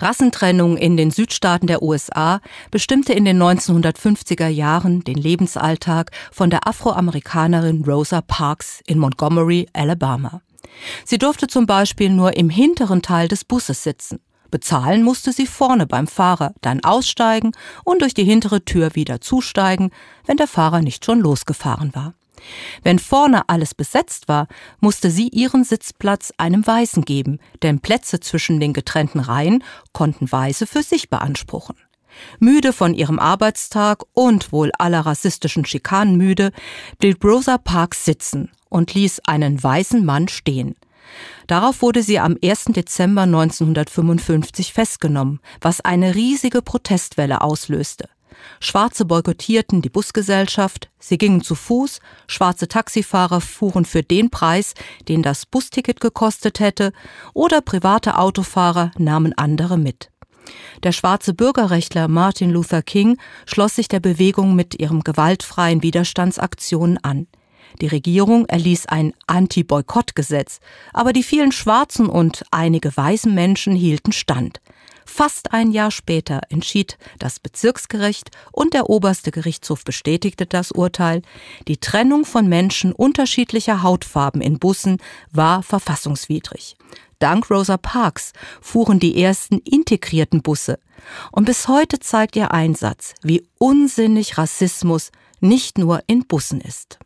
Rassentrennung in den Südstaaten der USA bestimmte in den 1950er Jahren den Lebensalltag von der Afroamerikanerin Rosa Parks in Montgomery, Alabama. Sie durfte zum Beispiel nur im hinteren Teil des Busses sitzen. Bezahlen musste sie vorne beim Fahrer, dann aussteigen und durch die hintere Tür wieder zusteigen, wenn der Fahrer nicht schon losgefahren war. Wenn vorne alles besetzt war, musste sie ihren Sitzplatz einem Weißen geben, denn Plätze zwischen den getrennten Reihen konnten Weiße für sich beanspruchen. Müde von ihrem Arbeitstag und wohl aller rassistischen Schikanen müde, blieb Rosa Parks sitzen und ließ einen weißen Mann stehen. Darauf wurde sie am 1. Dezember 1955 festgenommen, was eine riesige Protestwelle auslöste. Schwarze boykottierten die Busgesellschaft, sie gingen zu Fuß, schwarze Taxifahrer fuhren für den Preis, den das Busticket gekostet hätte, oder private Autofahrer nahmen andere mit. Der schwarze Bürgerrechtler Martin Luther King schloss sich der Bewegung mit ihrem gewaltfreien Widerstandsaktionen an. Die Regierung erließ ein Anti-Boykott-Gesetz, aber die vielen schwarzen und einige weißen Menschen hielten stand. Fast ein Jahr später entschied das Bezirksgericht und der oberste Gerichtshof bestätigte das Urteil, die Trennung von Menschen unterschiedlicher Hautfarben in Bussen war verfassungswidrig. Dank Rosa Parks fuhren die ersten integrierten Busse. Und bis heute zeigt ihr Einsatz, wie unsinnig Rassismus nicht nur in Bussen ist.